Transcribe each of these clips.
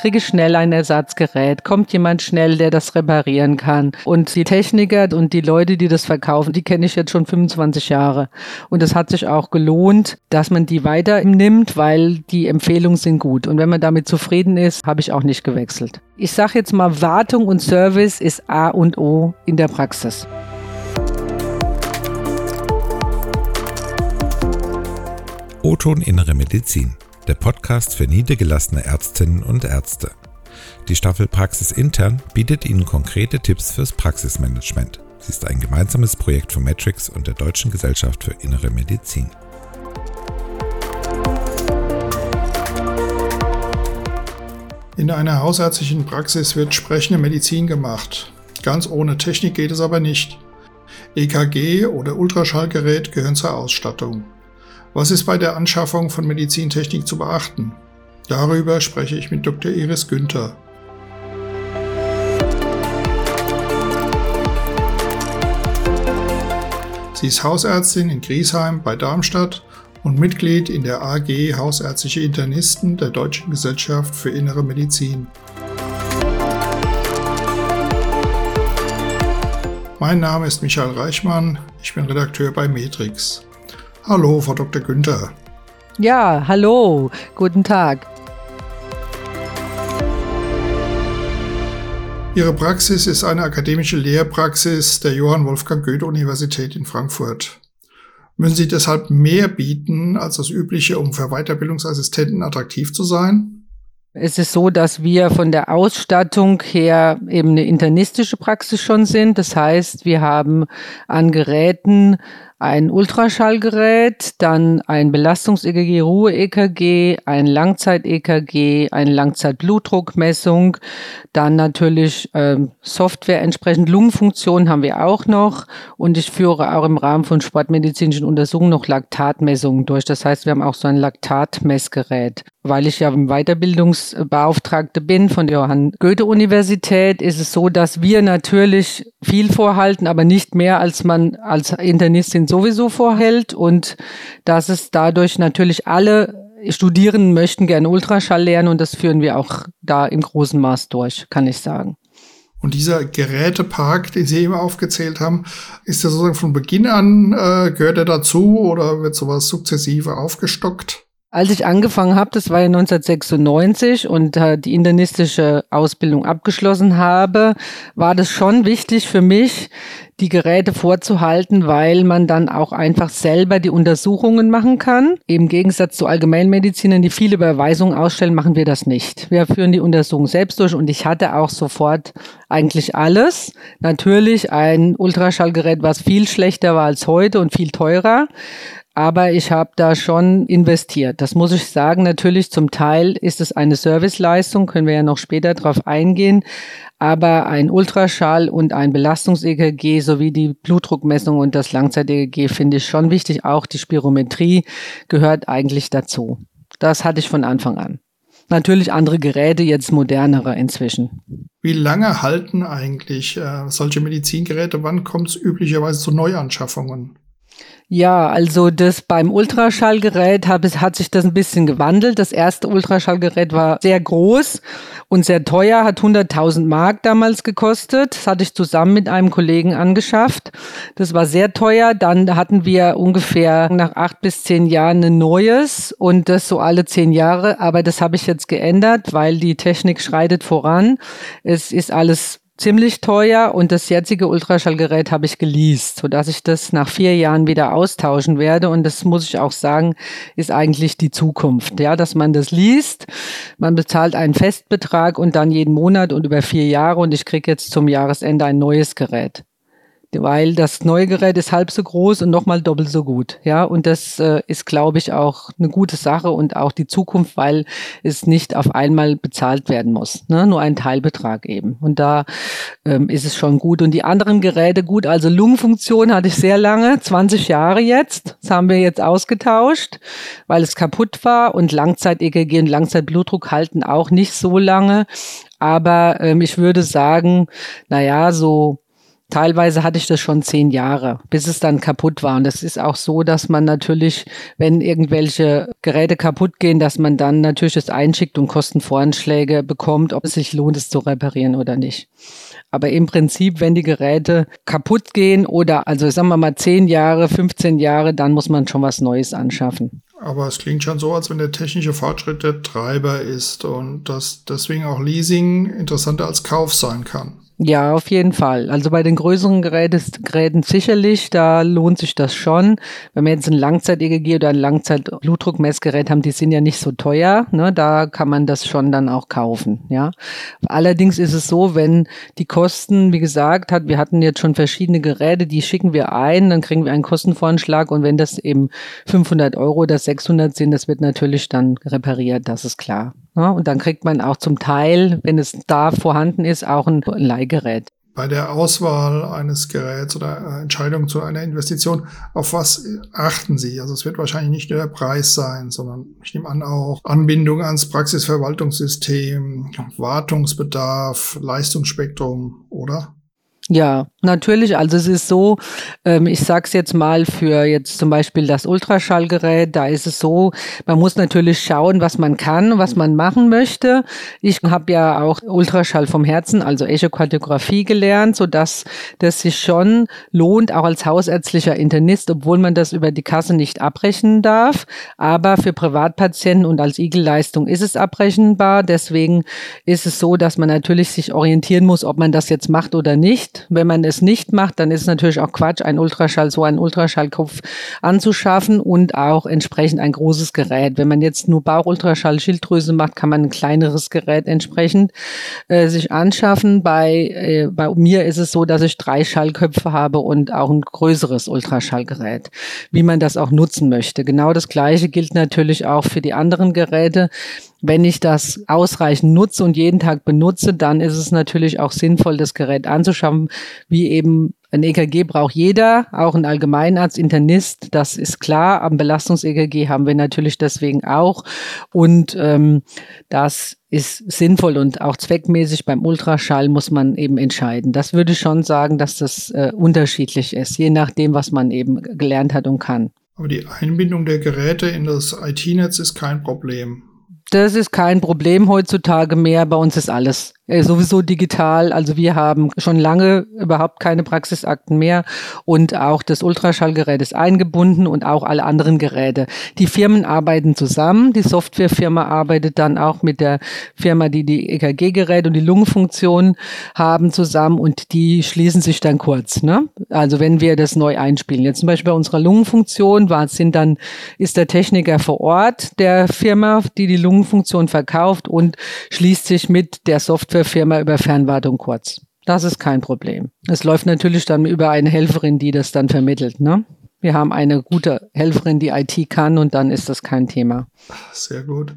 Kriege ich schnell ein Ersatzgerät? Kommt jemand schnell, der das reparieren kann? Und die Techniker und die Leute, die das verkaufen, die kenne ich jetzt schon 25 Jahre. Und es hat sich auch gelohnt, dass man die weiter nimmt, weil die Empfehlungen sind gut. Und wenn man damit zufrieden ist, habe ich auch nicht gewechselt. Ich sage jetzt mal, Wartung und Service ist A und O in der Praxis. O-Ton Innere Medizin, der Podcast für niedergelassene Ärztinnen und Ärzte. Die Staffel Praxis Intern bietet Ihnen konkrete Tipps fürs Praxismanagement. Sie ist ein gemeinsames Projekt von Matrix und der Deutschen Gesellschaft für Innere Medizin. In einer hausärztlichen Praxis wird sprechende Medizin gemacht. Ganz ohne Technik geht es aber nicht. EKG oder Ultraschallgerät gehören zur Ausstattung. Was ist bei der Anschaffung von Medizintechnik zu beachten? Darüber spreche ich mit Dr. Iris Günther. Sie ist Hausärztin in Griesheim bei Darmstadt und Mitglied in der AG Hausärztliche Internisten der Deutschen Gesellschaft für Innere Medizin. Mein Name ist Michael Reichmann, ich bin Redakteur bei Matrix. Hallo, Frau Dr. Günther. Ja, hallo, guten Tag. Ihre Praxis ist eine akademische Lehrpraxis der Johann Wolfgang Goethe Universität in Frankfurt. Müssen Sie deshalb mehr bieten als das übliche, um für Weiterbildungsassistenten attraktiv zu sein? Es ist so, dass wir von der Ausstattung her eben eine internistische Praxis schon sind. Das heißt, wir haben an Geräten ein Ultraschallgerät, dann ein Belastungs-EKG, Ruhe-EKG, ein Langzeit-EKG, eine Langzeit-Blutdruckmessung, dann natürlich ähm, Software entsprechend Lungenfunktion haben wir auch noch und ich führe auch im Rahmen von sportmedizinischen Untersuchungen noch Laktatmessungen durch. Das heißt, wir haben auch so ein Laktatmessgerät. Weil ich ja Weiterbildungsbeauftragte bin von der Johann Goethe Universität, ist es so, dass wir natürlich viel vorhalten, aber nicht mehr als man als Internistin sowieso vorhält und dass es dadurch natürlich alle Studierenden möchten gerne Ultraschall lernen und das führen wir auch da im großen Maß durch, kann ich sagen. Und dieser Gerätepark, den Sie eben aufgezählt haben, ist der sozusagen von Beginn an, äh, gehört er dazu oder wird sowas sukzessive aufgestockt? Als ich angefangen habe, das war ja 1996 und äh, die internistische Ausbildung abgeschlossen habe, war das schon wichtig für mich, die Geräte vorzuhalten, weil man dann auch einfach selber die Untersuchungen machen kann. Im Gegensatz zu Allgemeinmedizinern, die viele Überweisungen ausstellen, machen wir das nicht. Wir führen die Untersuchung selbst durch und ich hatte auch sofort eigentlich alles. Natürlich ein Ultraschallgerät, was viel schlechter war als heute und viel teurer. Aber ich habe da schon investiert. Das muss ich sagen. Natürlich zum Teil ist es eine Serviceleistung, können wir ja noch später drauf eingehen. Aber ein Ultraschall und ein Belastungs-EKG sowie die Blutdruckmessung und das Langzeit-EKG finde ich schon wichtig. Auch die Spirometrie gehört eigentlich dazu. Das hatte ich von Anfang an. Natürlich andere Geräte, jetzt modernere inzwischen. Wie lange halten eigentlich äh, solche Medizingeräte? Wann kommt es üblicherweise zu Neuanschaffungen? Ja, also das beim Ultraschallgerät hat, hat sich das ein bisschen gewandelt. Das erste Ultraschallgerät war sehr groß und sehr teuer, hat 100.000 Mark damals gekostet. Das hatte ich zusammen mit einem Kollegen angeschafft. Das war sehr teuer. Dann hatten wir ungefähr nach acht bis zehn Jahren ein neues und das so alle zehn Jahre. Aber das habe ich jetzt geändert, weil die Technik schreitet voran. Es ist alles ziemlich teuer und das jetzige Ultraschallgerät habe ich geleast, sodass ich das nach vier Jahren wieder austauschen werde. Und das muss ich auch sagen, ist eigentlich die Zukunft, ja, dass man das liest. Man bezahlt einen Festbetrag und dann jeden Monat und über vier Jahre und ich kriege jetzt zum Jahresende ein neues Gerät weil das neue Gerät ist halb so groß und nochmal doppelt so gut. Ja, und das äh, ist, glaube ich, auch eine gute Sache und auch die Zukunft, weil es nicht auf einmal bezahlt werden muss. Ne? Nur ein Teilbetrag eben. Und da ähm, ist es schon gut. Und die anderen Geräte gut. Also Lungenfunktion hatte ich sehr lange, 20 Jahre jetzt. Das haben wir jetzt ausgetauscht, weil es kaputt war. Und Langzeit-EKG und Langzeitblutdruck halten auch nicht so lange. Aber ähm, ich würde sagen, na ja, so Teilweise hatte ich das schon zehn Jahre, bis es dann kaputt war. Und das ist auch so, dass man natürlich, wenn irgendwelche Geräte kaputt gehen, dass man dann natürlich es einschickt und Kostenvoranschläge bekommt, ob es sich lohnt, es zu reparieren oder nicht. Aber im Prinzip, wenn die Geräte kaputt gehen oder also sagen wir mal zehn Jahre, 15 Jahre, dann muss man schon was Neues anschaffen. Aber es klingt schon so, als wenn der technische Fortschritt der Treiber ist und dass deswegen auch Leasing interessanter als Kauf sein kann. Ja, auf jeden Fall. Also bei den größeren Geräten, Geräten sicherlich, da lohnt sich das schon. Wenn wir jetzt ein Langzeit-EGG oder ein Langzeit-Blutdruckmessgerät haben, die sind ja nicht so teuer, ne, da kann man das schon dann auch kaufen, ja. Allerdings ist es so, wenn die Kosten, wie gesagt, hat, wir hatten jetzt schon verschiedene Geräte, die schicken wir ein, dann kriegen wir einen Kostenvoranschlag und wenn das eben 500 Euro oder 600 sind, das wird natürlich dann repariert, das ist klar. Ja, und dann kriegt man auch zum Teil, wenn es da vorhanden ist, auch ein Leihgerät. Bei der Auswahl eines Geräts oder Entscheidung zu einer Investition, auf was achten Sie? Also es wird wahrscheinlich nicht nur der Preis sein, sondern ich nehme an auch Anbindung ans Praxisverwaltungssystem, Wartungsbedarf, Leistungsspektrum, oder? Ja, natürlich. Also es ist so, ähm, ich sag's jetzt mal für jetzt zum Beispiel das Ultraschallgerät, da ist es so, man muss natürlich schauen, was man kann, was man machen möchte. Ich habe ja auch Ultraschall vom Herzen, also Echokardiographie gelernt, so dass das sich schon lohnt, auch als hausärztlicher Internist, obwohl man das über die Kasse nicht abrechnen darf. Aber für Privatpatienten und als Igelleistung ist es abrechenbar. Deswegen ist es so, dass man natürlich sich orientieren muss, ob man das jetzt macht oder nicht. Wenn man es nicht macht, dann ist es natürlich auch Quatsch, ein Ultraschall, so einen Ultraschallkopf anzuschaffen und auch entsprechend ein großes Gerät. Wenn man jetzt nur Bauchultraschall, Schilddrüse macht, kann man ein kleineres Gerät entsprechend äh, sich anschaffen. Bei, äh, bei mir ist es so, dass ich drei Schallköpfe habe und auch ein größeres Ultraschallgerät, wie man das auch nutzen möchte. Genau das Gleiche gilt natürlich auch für die anderen Geräte. Wenn ich das ausreichend nutze und jeden Tag benutze, dann ist es natürlich auch sinnvoll, das Gerät anzuschaffen, wie eben ein EKG braucht jeder, auch ein Allgemeinarzt, Internist, das ist klar. Am Belastungs-EKG haben wir natürlich deswegen auch. Und ähm, das ist sinnvoll und auch zweckmäßig. Beim Ultraschall muss man eben entscheiden. Das würde ich schon sagen, dass das äh, unterschiedlich ist, je nachdem, was man eben gelernt hat und kann. Aber die Einbindung der Geräte in das IT-Netz ist kein Problem. Das ist kein Problem heutzutage mehr. Bei uns ist alles sowieso digital. Also wir haben schon lange überhaupt keine Praxisakten mehr und auch das Ultraschallgerät ist eingebunden und auch alle anderen Geräte. Die Firmen arbeiten zusammen. Die Softwarefirma arbeitet dann auch mit der Firma, die die EKG-Geräte und die Lungenfunktion haben zusammen und die schließen sich dann kurz. Ne? Also wenn wir das neu einspielen. Jetzt zum Beispiel bei unserer Lungenfunktion war, sind dann, ist der Techniker vor Ort der Firma, die die Lungenfunktion verkauft und schließt sich mit der Software Firma über Fernwartung kurz. Das ist kein Problem. Es läuft natürlich dann über eine Helferin, die das dann vermittelt. Ne? Wir haben eine gute Helferin, die IT kann und dann ist das kein Thema. Sehr gut.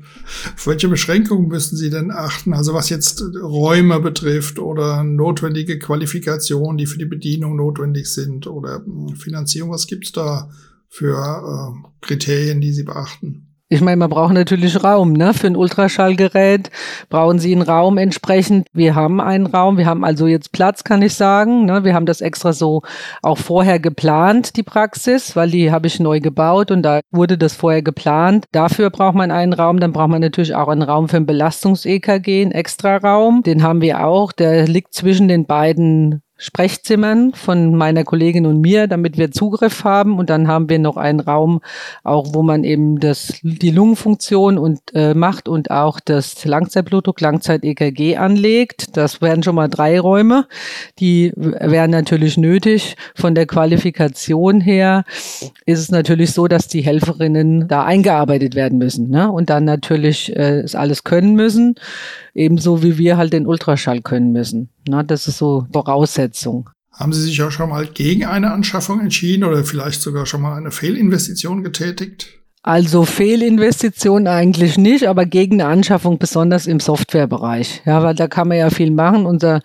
Auf welche Beschränkungen müssen Sie denn achten? Also was jetzt Räume betrifft oder notwendige Qualifikationen, die für die Bedienung notwendig sind oder Finanzierung, was gibt es da für äh, Kriterien, die Sie beachten? Ich meine, man braucht natürlich Raum, ne? Für ein Ultraschallgerät brauchen Sie einen Raum entsprechend. Wir haben einen Raum, wir haben also jetzt Platz, kann ich sagen. Ne? Wir haben das extra so auch vorher geplant, die Praxis, weil die habe ich neu gebaut und da wurde das vorher geplant. Dafür braucht man einen Raum, dann braucht man natürlich auch einen Raum für ein Belastungs-EKG, einen extra Raum. Den haben wir auch. Der liegt zwischen den beiden Sprechzimmern von meiner Kollegin und mir, damit wir Zugriff haben. Und dann haben wir noch einen Raum, auch wo man eben das, die Lungenfunktion und äh, macht und auch das Langzeitblutdruck, Langzeit-EKG anlegt. Das wären schon mal drei Räume. Die wären natürlich nötig. Von der Qualifikation her ist es natürlich so, dass die Helferinnen da eingearbeitet werden müssen ne? und dann natürlich äh, es alles können müssen, ebenso wie wir halt den Ultraschall können müssen. Na, das ist so Voraussetzung. Haben Sie sich auch schon mal gegen eine Anschaffung entschieden oder vielleicht sogar schon mal eine Fehlinvestition getätigt? Also Fehlinvestition eigentlich nicht, aber gegen eine Anschaffung besonders im Softwarebereich. Ja, weil da kann man ja viel machen. Unser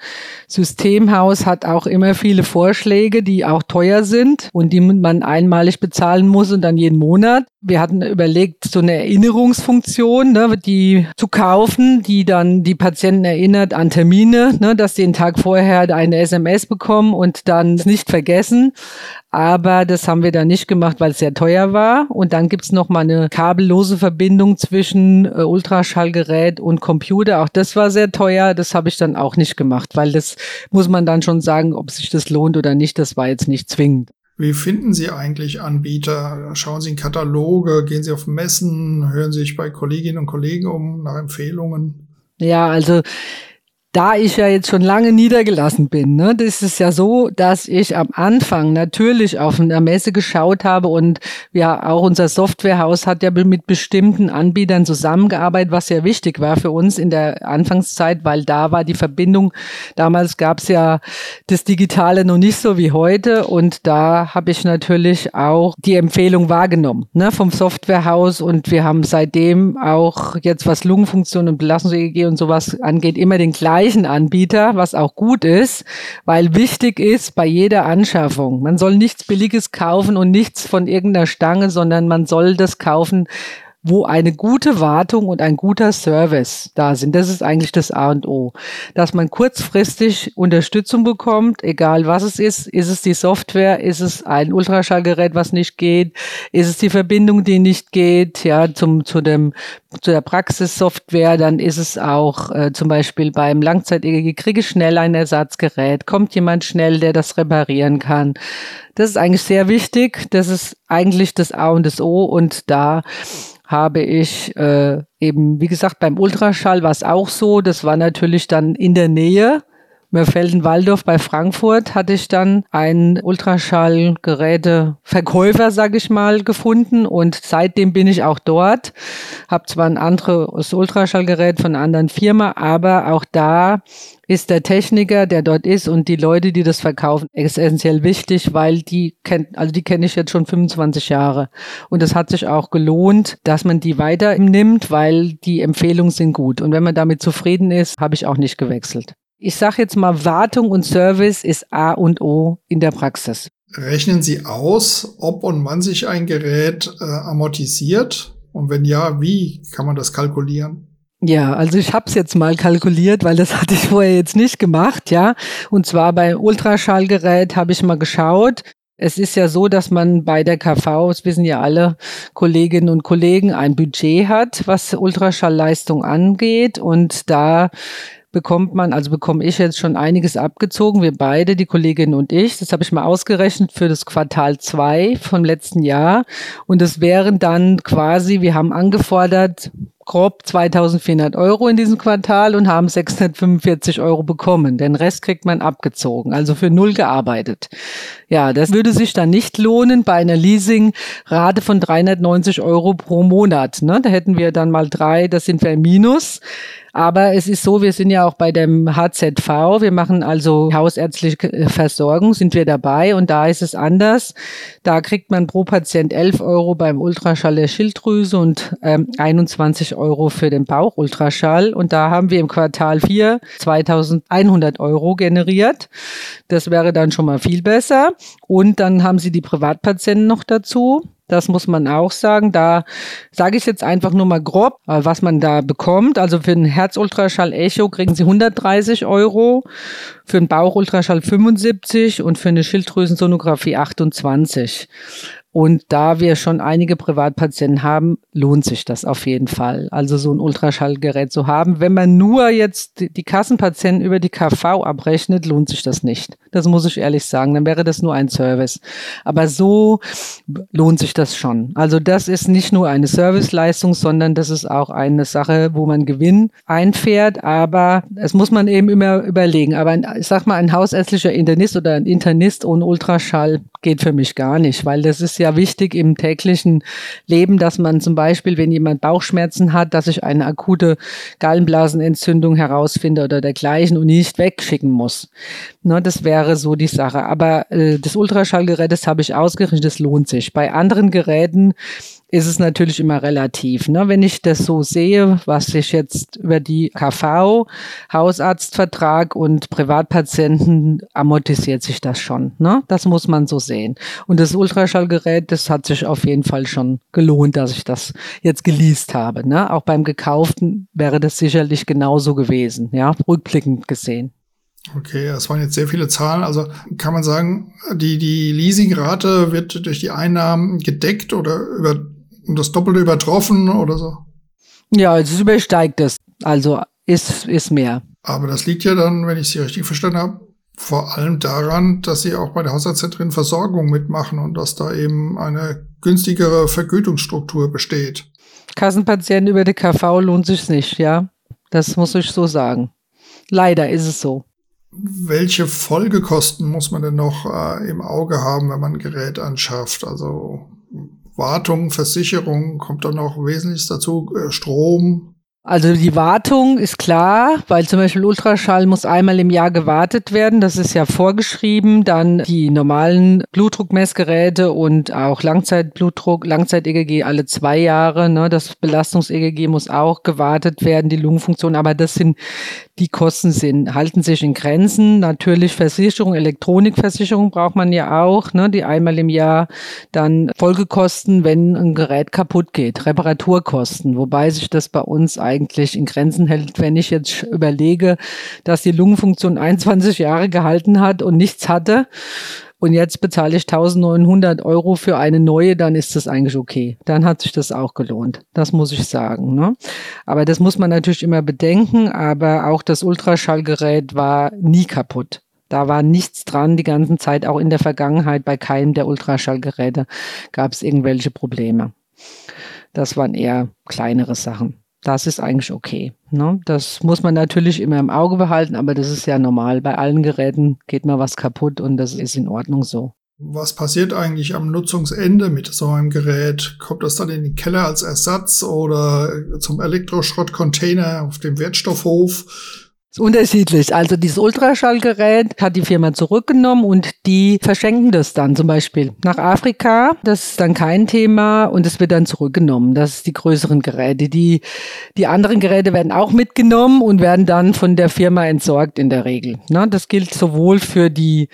Systemhaus hat auch immer viele Vorschläge, die auch teuer sind und die man einmalig bezahlen muss und dann jeden Monat. Wir hatten überlegt, so eine Erinnerungsfunktion, ne, die zu kaufen, die dann die Patienten erinnert an Termine, ne, dass sie den Tag vorher eine SMS bekommen und dann nicht vergessen. Aber das haben wir dann nicht gemacht, weil es sehr teuer war. Und dann gibt's noch mal eine kabellose Verbindung zwischen äh, Ultraschallgerät und Computer. Auch das war sehr teuer. Das habe ich dann auch nicht gemacht, weil das muss man dann schon sagen, ob sich das lohnt oder nicht. Das war jetzt nicht zwingend. Wie finden Sie eigentlich Anbieter? Schauen Sie in Kataloge, gehen Sie auf Messen, hören Sie sich bei Kolleginnen und Kollegen um nach Empfehlungen? Ja, also da ich ja jetzt schon lange niedergelassen bin, ne, das ist ja so, dass ich am Anfang natürlich auf einer Messe geschaut habe und ja, auch unser Softwarehaus hat ja mit bestimmten Anbietern zusammengearbeitet, was sehr wichtig war für uns in der Anfangszeit, weil da war die Verbindung, damals gab es ja das Digitale noch nicht so wie heute und da habe ich natürlich auch die Empfehlung wahrgenommen ne, vom Softwarehaus und wir haben seitdem auch jetzt was Lungenfunktion und Belastungs-EEG und sowas angeht, immer den gleichen gleichen Anbieter, was auch gut ist, weil wichtig ist bei jeder Anschaffung, man soll nichts Billiges kaufen und nichts von irgendeiner Stange, sondern man soll das kaufen, wo eine gute Wartung und ein guter Service da sind. Das ist eigentlich das A und O. Dass man kurzfristig Unterstützung bekommt, egal was es ist. Ist es die Software? Ist es ein Ultraschallgerät, was nicht geht? Ist es die Verbindung, die nicht geht? Ja, zum, zu dem, zu der Praxissoftware. Dann ist es auch äh, zum Beispiel beim Langzeit-EGG kriege ich schnell ein Ersatzgerät. Kommt jemand schnell, der das reparieren kann? Das ist eigentlich sehr wichtig. Das ist eigentlich das A und das O und da habe ich äh, eben, wie gesagt, beim Ultraschall war es auch so. Das war natürlich dann in der Nähe. Mörfelden-Waldorf bei Frankfurt hatte ich dann einen Ultraschallgeräteverkäufer, sage ich mal, gefunden und seitdem bin ich auch dort. Habe zwar ein anderes Ultraschallgerät von einer anderen Firma, aber auch da ist der Techniker, der dort ist und die Leute, die das verkaufen, essentiell wichtig, weil die kennt, also die kenne ich jetzt schon 25 Jahre. Und es hat sich auch gelohnt, dass man die weiter nimmt, weil die Empfehlungen sind gut. Und wenn man damit zufrieden ist, habe ich auch nicht gewechselt. Ich sage jetzt mal, Wartung und Service ist A und O in der Praxis. Rechnen Sie aus, ob und wann sich ein Gerät äh, amortisiert? Und wenn ja, wie kann man das kalkulieren? Ja, also ich habe es jetzt mal kalkuliert, weil das hatte ich vorher jetzt nicht gemacht, ja. Und zwar bei Ultraschallgerät habe ich mal geschaut. Es ist ja so, dass man bei der KV, das wissen ja alle Kolleginnen und Kollegen, ein Budget hat, was Ultraschallleistung angeht. Und da bekommt man, also bekomme ich jetzt schon einiges abgezogen, wir beide, die Kollegin und ich. Das habe ich mal ausgerechnet für das Quartal zwei vom letzten Jahr. Und das wären dann quasi, wir haben angefordert, grob 2400 Euro in diesem Quartal und haben 645 Euro bekommen. Den Rest kriegt man abgezogen, also für null gearbeitet. Ja, das würde sich dann nicht lohnen bei einer Leasingrate von 390 Euro pro Monat. Ne? Da hätten wir dann mal drei, das sind wir im Minus. Aber es ist so, wir sind ja auch bei dem HZV, wir machen also hausärztliche Versorgung, sind wir dabei und da ist es anders. Da kriegt man pro Patient 11 Euro beim Ultraschall der Schilddrüse und ähm, 21 Euro für den Bauchultraschall. Und da haben wir im Quartal 4 2100 Euro generiert. Das wäre dann schon mal viel besser. Und dann haben sie die Privatpatienten noch dazu. Das muss man auch sagen. Da sage ich jetzt einfach nur mal grob, äh, was man da bekommt. Also für einen Herzultraschall-Echo kriegen Sie 130 Euro, für einen Bauchultraschall 75 und für eine Schilddrüsensonographie 28. Und da wir schon einige Privatpatienten haben, lohnt sich das auf jeden Fall. Also so ein Ultraschallgerät zu haben. Wenn man nur jetzt die Kassenpatienten über die KV abrechnet, lohnt sich das nicht. Das muss ich ehrlich sagen. Dann wäre das nur ein Service. Aber so lohnt sich das schon. Also das ist nicht nur eine Serviceleistung, sondern das ist auch eine Sache, wo man Gewinn einfährt. Aber es muss man eben immer überlegen. Aber ein, ich sag mal, ein hausärztlicher Internist oder ein Internist ohne Ultraschall geht für mich gar nicht, weil das ist ja wichtig im täglichen Leben, dass man zum Beispiel, wenn jemand Bauchschmerzen hat, dass ich eine akute Gallenblasenentzündung herausfinde oder dergleichen und nicht wegschicken muss. Ne, das wäre so die Sache. Aber äh, das Ultraschallgerät, das habe ich ausgerechnet, das lohnt sich. Bei anderen Geräten ist es natürlich immer relativ. Ne? Wenn ich das so sehe, was ich jetzt über die KV, Hausarztvertrag und Privatpatienten amortisiert sich das schon. Ne? Das muss man so sehen. Und das Ultraschallgerät, das hat sich auf jeden Fall schon gelohnt, dass ich das jetzt geleast habe. Ne? Auch beim Gekauften wäre das sicherlich genauso gewesen, ja, rückblickend gesehen. Okay, das waren jetzt sehr viele Zahlen. Also kann man sagen, die, die Leasingrate wird durch die Einnahmen gedeckt oder über das Doppelte übertroffen oder so? Ja, es übersteigt es. Also ist, ist mehr. Aber das liegt ja dann, wenn ich Sie richtig verstanden habe, vor allem daran, dass Sie auch bei der Hausarztzentren Versorgung mitmachen und dass da eben eine günstigere Vergütungsstruktur besteht. Kassenpatienten über die KV lohnt sich nicht, ja. Das muss ich so sagen. Leider ist es so. Welche Folgekosten muss man denn noch äh, im Auge haben, wenn man ein Gerät anschafft? Also Wartung, Versicherung, kommt da noch wesentlich dazu, äh, Strom, also die Wartung ist klar, weil zum Beispiel Ultraschall muss einmal im Jahr gewartet werden. Das ist ja vorgeschrieben. Dann die normalen Blutdruckmessgeräte und auch Langzeitblutdruck, Langzeit-EGG alle zwei Jahre. Ne? Das Belastungs-EGG muss auch gewartet werden, die Lungenfunktion. Aber das sind die Kosten sind, halten sich in Grenzen. Natürlich Versicherung, Elektronikversicherung braucht man ja auch, ne? die einmal im Jahr dann Folgekosten, wenn ein Gerät kaputt geht, Reparaturkosten, wobei sich das bei uns eigentlich in Grenzen hält, wenn ich jetzt überlege, dass die Lungenfunktion 21 Jahre gehalten hat und nichts hatte und jetzt bezahle ich 1900 Euro für eine neue, dann ist das eigentlich okay. Dann hat sich das auch gelohnt. Das muss ich sagen. Ne? Aber das muss man natürlich immer bedenken. Aber auch das Ultraschallgerät war nie kaputt. Da war nichts dran die ganze Zeit, auch in der Vergangenheit bei keinem der Ultraschallgeräte gab es irgendwelche Probleme. Das waren eher kleinere Sachen das ist eigentlich okay. Ne? Das muss man natürlich immer im Auge behalten, aber das ist ja normal. Bei allen Geräten geht mal was kaputt und das ist in Ordnung so. Was passiert eigentlich am Nutzungsende mit so einem Gerät? Kommt das dann in den Keller als Ersatz oder zum Elektroschrottcontainer auf dem Wertstoffhof? Ist unterschiedlich. Also dieses Ultraschallgerät hat die Firma zurückgenommen und die verschenken das dann zum Beispiel nach Afrika. Das ist dann kein Thema und es wird dann zurückgenommen. Das ist die größeren Geräte. Die, die anderen Geräte werden auch mitgenommen und werden dann von der Firma entsorgt in der Regel. Na, das gilt sowohl für die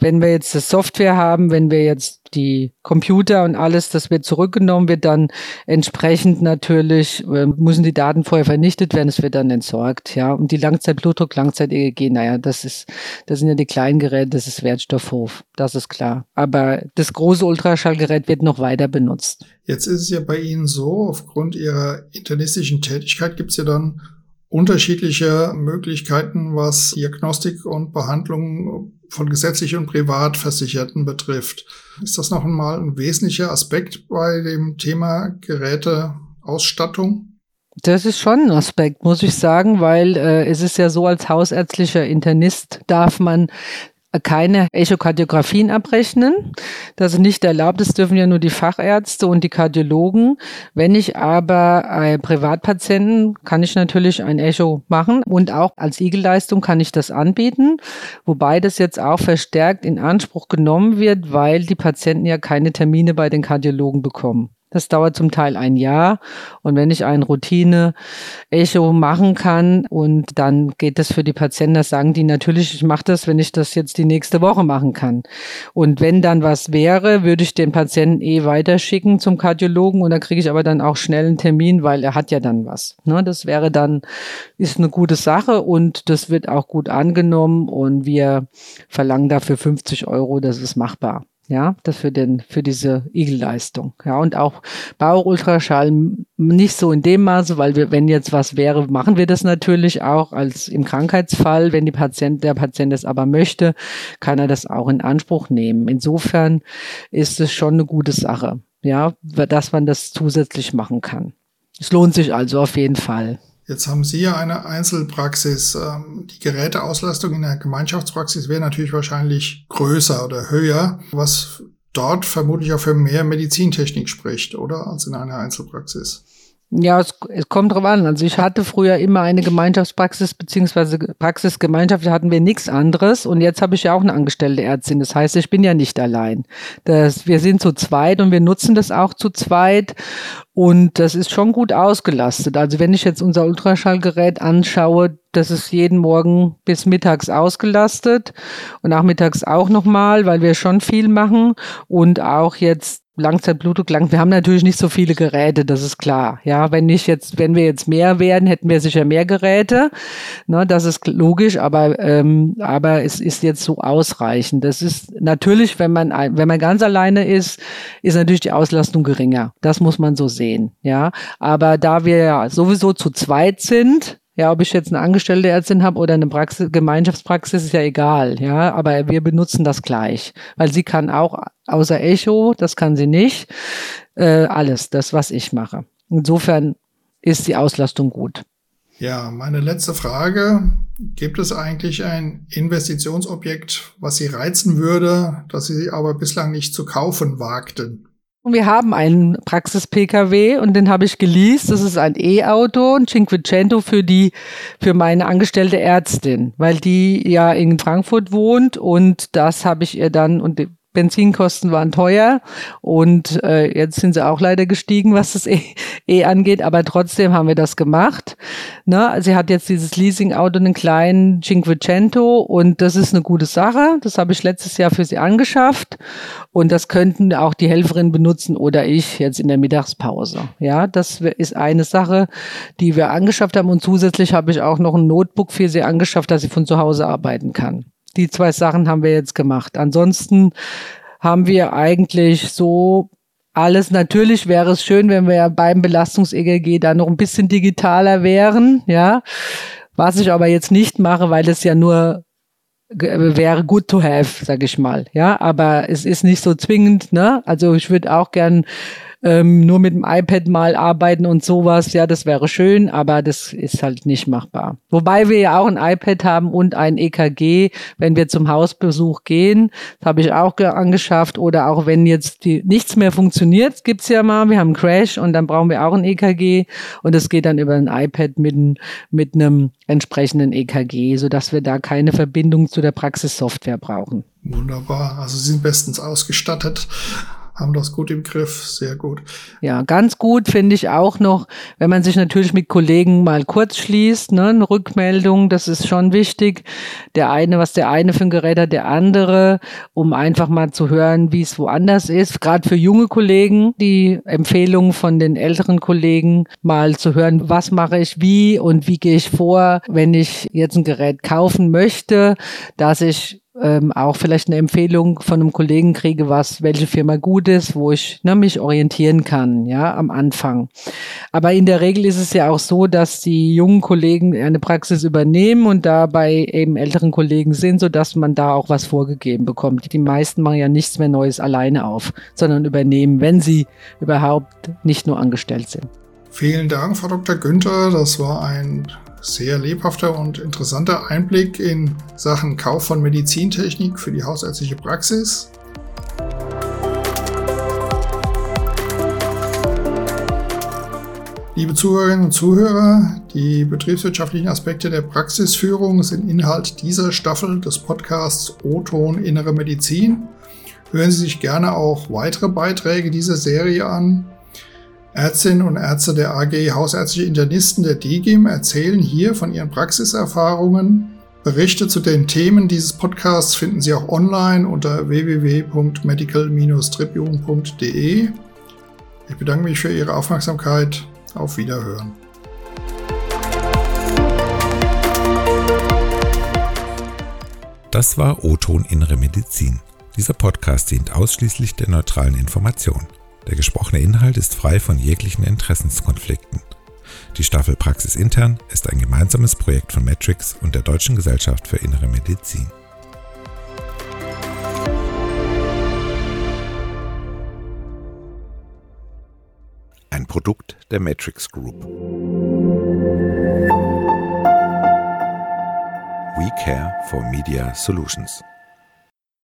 wenn wir jetzt das Software haben, wenn wir jetzt die Computer und alles, das wird zurückgenommen, wird dann entsprechend natürlich, äh, müssen die Daten vorher vernichtet werden, es wird dann entsorgt, ja. Und die Langzeitblutdruck, Langzeit-EEG, naja, das ist, das sind ja die kleinen Geräte, das ist Wertstoffhof, das ist klar. Aber das große Ultraschallgerät wird noch weiter benutzt. Jetzt ist es ja bei Ihnen so, aufgrund Ihrer internistischen Tätigkeit gibt es ja dann unterschiedliche Möglichkeiten, was Diagnostik und Behandlung von gesetzlich und Privatversicherten betrifft. Ist das noch einmal ein wesentlicher Aspekt bei dem Thema Geräteausstattung? Das ist schon ein Aspekt, muss ich sagen, weil äh, es ist ja so, als hausärztlicher Internist darf man keine Echokardiografien abrechnen. Das ist nicht erlaubt. Das dürfen ja nur die Fachärzte und die Kardiologen. Wenn ich aber Privatpatienten kann ich natürlich ein Echo machen und auch als Igelleistung kann ich das anbieten, wobei das jetzt auch verstärkt in Anspruch genommen wird, weil die Patienten ja keine Termine bei den Kardiologen bekommen. Das dauert zum Teil ein Jahr. Und wenn ich ein Routine-Echo machen kann und dann geht das für die Patienten, das sagen die natürlich, ich mache das, wenn ich das jetzt die nächste Woche machen kann. Und wenn dann was wäre, würde ich den Patienten eh weiterschicken zum Kardiologen und da kriege ich aber dann auch schnell einen Termin, weil er hat ja dann was. Ne, das wäre dann, ist eine gute Sache und das wird auch gut angenommen und wir verlangen dafür 50 Euro, das ist machbar. Ja, das für den, für diese Igelleistung. Ja, und auch Bauchultraschall nicht so in dem Maße, weil wir, wenn jetzt was wäre, machen wir das natürlich auch als im Krankheitsfall. Wenn die Patient, der Patient es aber möchte, kann er das auch in Anspruch nehmen. Insofern ist es schon eine gute Sache. Ja, dass man das zusätzlich machen kann. Es lohnt sich also auf jeden Fall. Jetzt haben Sie ja eine Einzelpraxis. Ähm, die Geräteauslastung in der Gemeinschaftspraxis wäre natürlich wahrscheinlich größer oder höher, was dort vermutlich auch für mehr Medizintechnik spricht, oder? Als in einer Einzelpraxis. Ja, es, es kommt drauf an. Also ich hatte früher immer eine Gemeinschaftspraxis beziehungsweise Praxisgemeinschaft, da hatten wir nichts anderes und jetzt habe ich ja auch eine angestellte Ärztin. Das heißt, ich bin ja nicht allein. Das, wir sind zu zweit und wir nutzen das auch zu zweit und das ist schon gut ausgelastet. Also wenn ich jetzt unser Ultraschallgerät anschaue, das ist jeden Morgen bis mittags ausgelastet und nachmittags auch nochmal, weil wir schon viel machen und auch jetzt Langzeitblutung lang. Wir haben natürlich nicht so viele Geräte, das ist klar. Ja, wenn ich jetzt, wenn wir jetzt mehr werden, hätten wir sicher mehr Geräte. Ne, das ist logisch, aber ähm, aber es ist jetzt so ausreichend. Das ist natürlich, wenn man wenn man ganz alleine ist, ist natürlich die Auslastung geringer. Das muss man so sehen. Ja, aber da wir ja sowieso zu zweit sind, ja, ob ich jetzt eine angestellte Ärztin habe oder eine Praxis, Gemeinschaftspraxis, ist ja egal. Ja, aber wir benutzen das gleich, weil sie kann auch außer Echo, das kann sie nicht, äh, alles, das was ich mache. Insofern ist die Auslastung gut. Ja, meine letzte Frage. Gibt es eigentlich ein Investitionsobjekt, was Sie reizen würde, das Sie aber bislang nicht zu kaufen wagten? Und wir haben einen Praxis-PKW und den habe ich geleast. Das ist ein E-Auto, ein Cinquecento für die, für meine angestellte Ärztin, weil die ja in Frankfurt wohnt und das habe ich ihr dann und Benzinkosten waren teuer und äh, jetzt sind sie auch leider gestiegen, was das eh, eh angeht, aber trotzdem haben wir das gemacht. Ne? Sie hat jetzt dieses Leasing-Auto, einen kleinen Cinquecento und das ist eine gute Sache. Das habe ich letztes Jahr für sie angeschafft und das könnten auch die Helferin benutzen oder ich jetzt in der Mittagspause. Ja, das ist eine Sache, die wir angeschafft haben und zusätzlich habe ich auch noch ein Notebook für sie angeschafft, dass sie von zu Hause arbeiten kann die zwei Sachen haben wir jetzt gemacht. Ansonsten haben wir eigentlich so alles. Natürlich wäre es schön, wenn wir beim Belastungs-EGG dann noch ein bisschen digitaler wären, ja. Was ich aber jetzt nicht mache, weil es ja nur wäre good to have, sag ich mal, ja. Aber es ist nicht so zwingend, ne. Also ich würde auch gern ähm, nur mit dem iPad mal arbeiten und sowas, ja, das wäre schön, aber das ist halt nicht machbar. Wobei wir ja auch ein iPad haben und ein EKG, wenn wir zum Hausbesuch gehen, das habe ich auch angeschafft. Oder auch wenn jetzt die, nichts mehr funktioniert, gibt's ja mal, wir haben einen Crash und dann brauchen wir auch ein EKG und das geht dann über ein iPad mit, mit einem entsprechenden EKG, sodass wir da keine Verbindung zu der Praxissoftware brauchen. Wunderbar, also Sie sind bestens ausgestattet haben das gut im Griff, sehr gut. Ja, ganz gut finde ich auch noch, wenn man sich natürlich mit Kollegen mal kurz schließt, ne, eine Rückmeldung, das ist schon wichtig. Der eine, was der eine für ein Gerät hat, der andere, um einfach mal zu hören, wie es woanders ist. Gerade für junge Kollegen, die Empfehlungen von den älteren Kollegen mal zu hören, was mache ich wie und wie gehe ich vor, wenn ich jetzt ein Gerät kaufen möchte, dass ich ähm, auch vielleicht eine Empfehlung von einem Kollegen kriege, was, welche Firma gut ist, wo ich ne, mich orientieren kann, ja, am Anfang. Aber in der Regel ist es ja auch so, dass die jungen Kollegen eine Praxis übernehmen und dabei eben älteren Kollegen sind, so dass man da auch was vorgegeben bekommt. Die meisten machen ja nichts mehr Neues alleine auf, sondern übernehmen, wenn sie überhaupt nicht nur angestellt sind. Vielen Dank, Frau Dr. Günther. Das war ein sehr lebhafter und interessanter Einblick in Sachen Kauf von Medizintechnik für die hausärztliche Praxis. Liebe Zuhörerinnen und Zuhörer, die betriebswirtschaftlichen Aspekte der Praxisführung sind Inhalt dieser Staffel des Podcasts O-Ton Innere Medizin. Hören Sie sich gerne auch weitere Beiträge dieser Serie an. Ärztinnen und Ärzte der AG Hausärztliche Internisten der DGIM erzählen hier von ihren Praxiserfahrungen. Berichte zu den Themen dieses Podcasts finden Sie auch online unter www.medical-tribune.de. Ich bedanke mich für Ihre Aufmerksamkeit. Auf Wiederhören. Das war O-Ton Innere Medizin. Dieser Podcast dient ausschließlich der neutralen Information. Der gesprochene Inhalt ist frei von jeglichen Interessenskonflikten. Die Staffel Praxis Intern ist ein gemeinsames Projekt von Matrix und der Deutschen Gesellschaft für Innere Medizin. Ein Produkt der Matrix Group. We care for Media Solutions.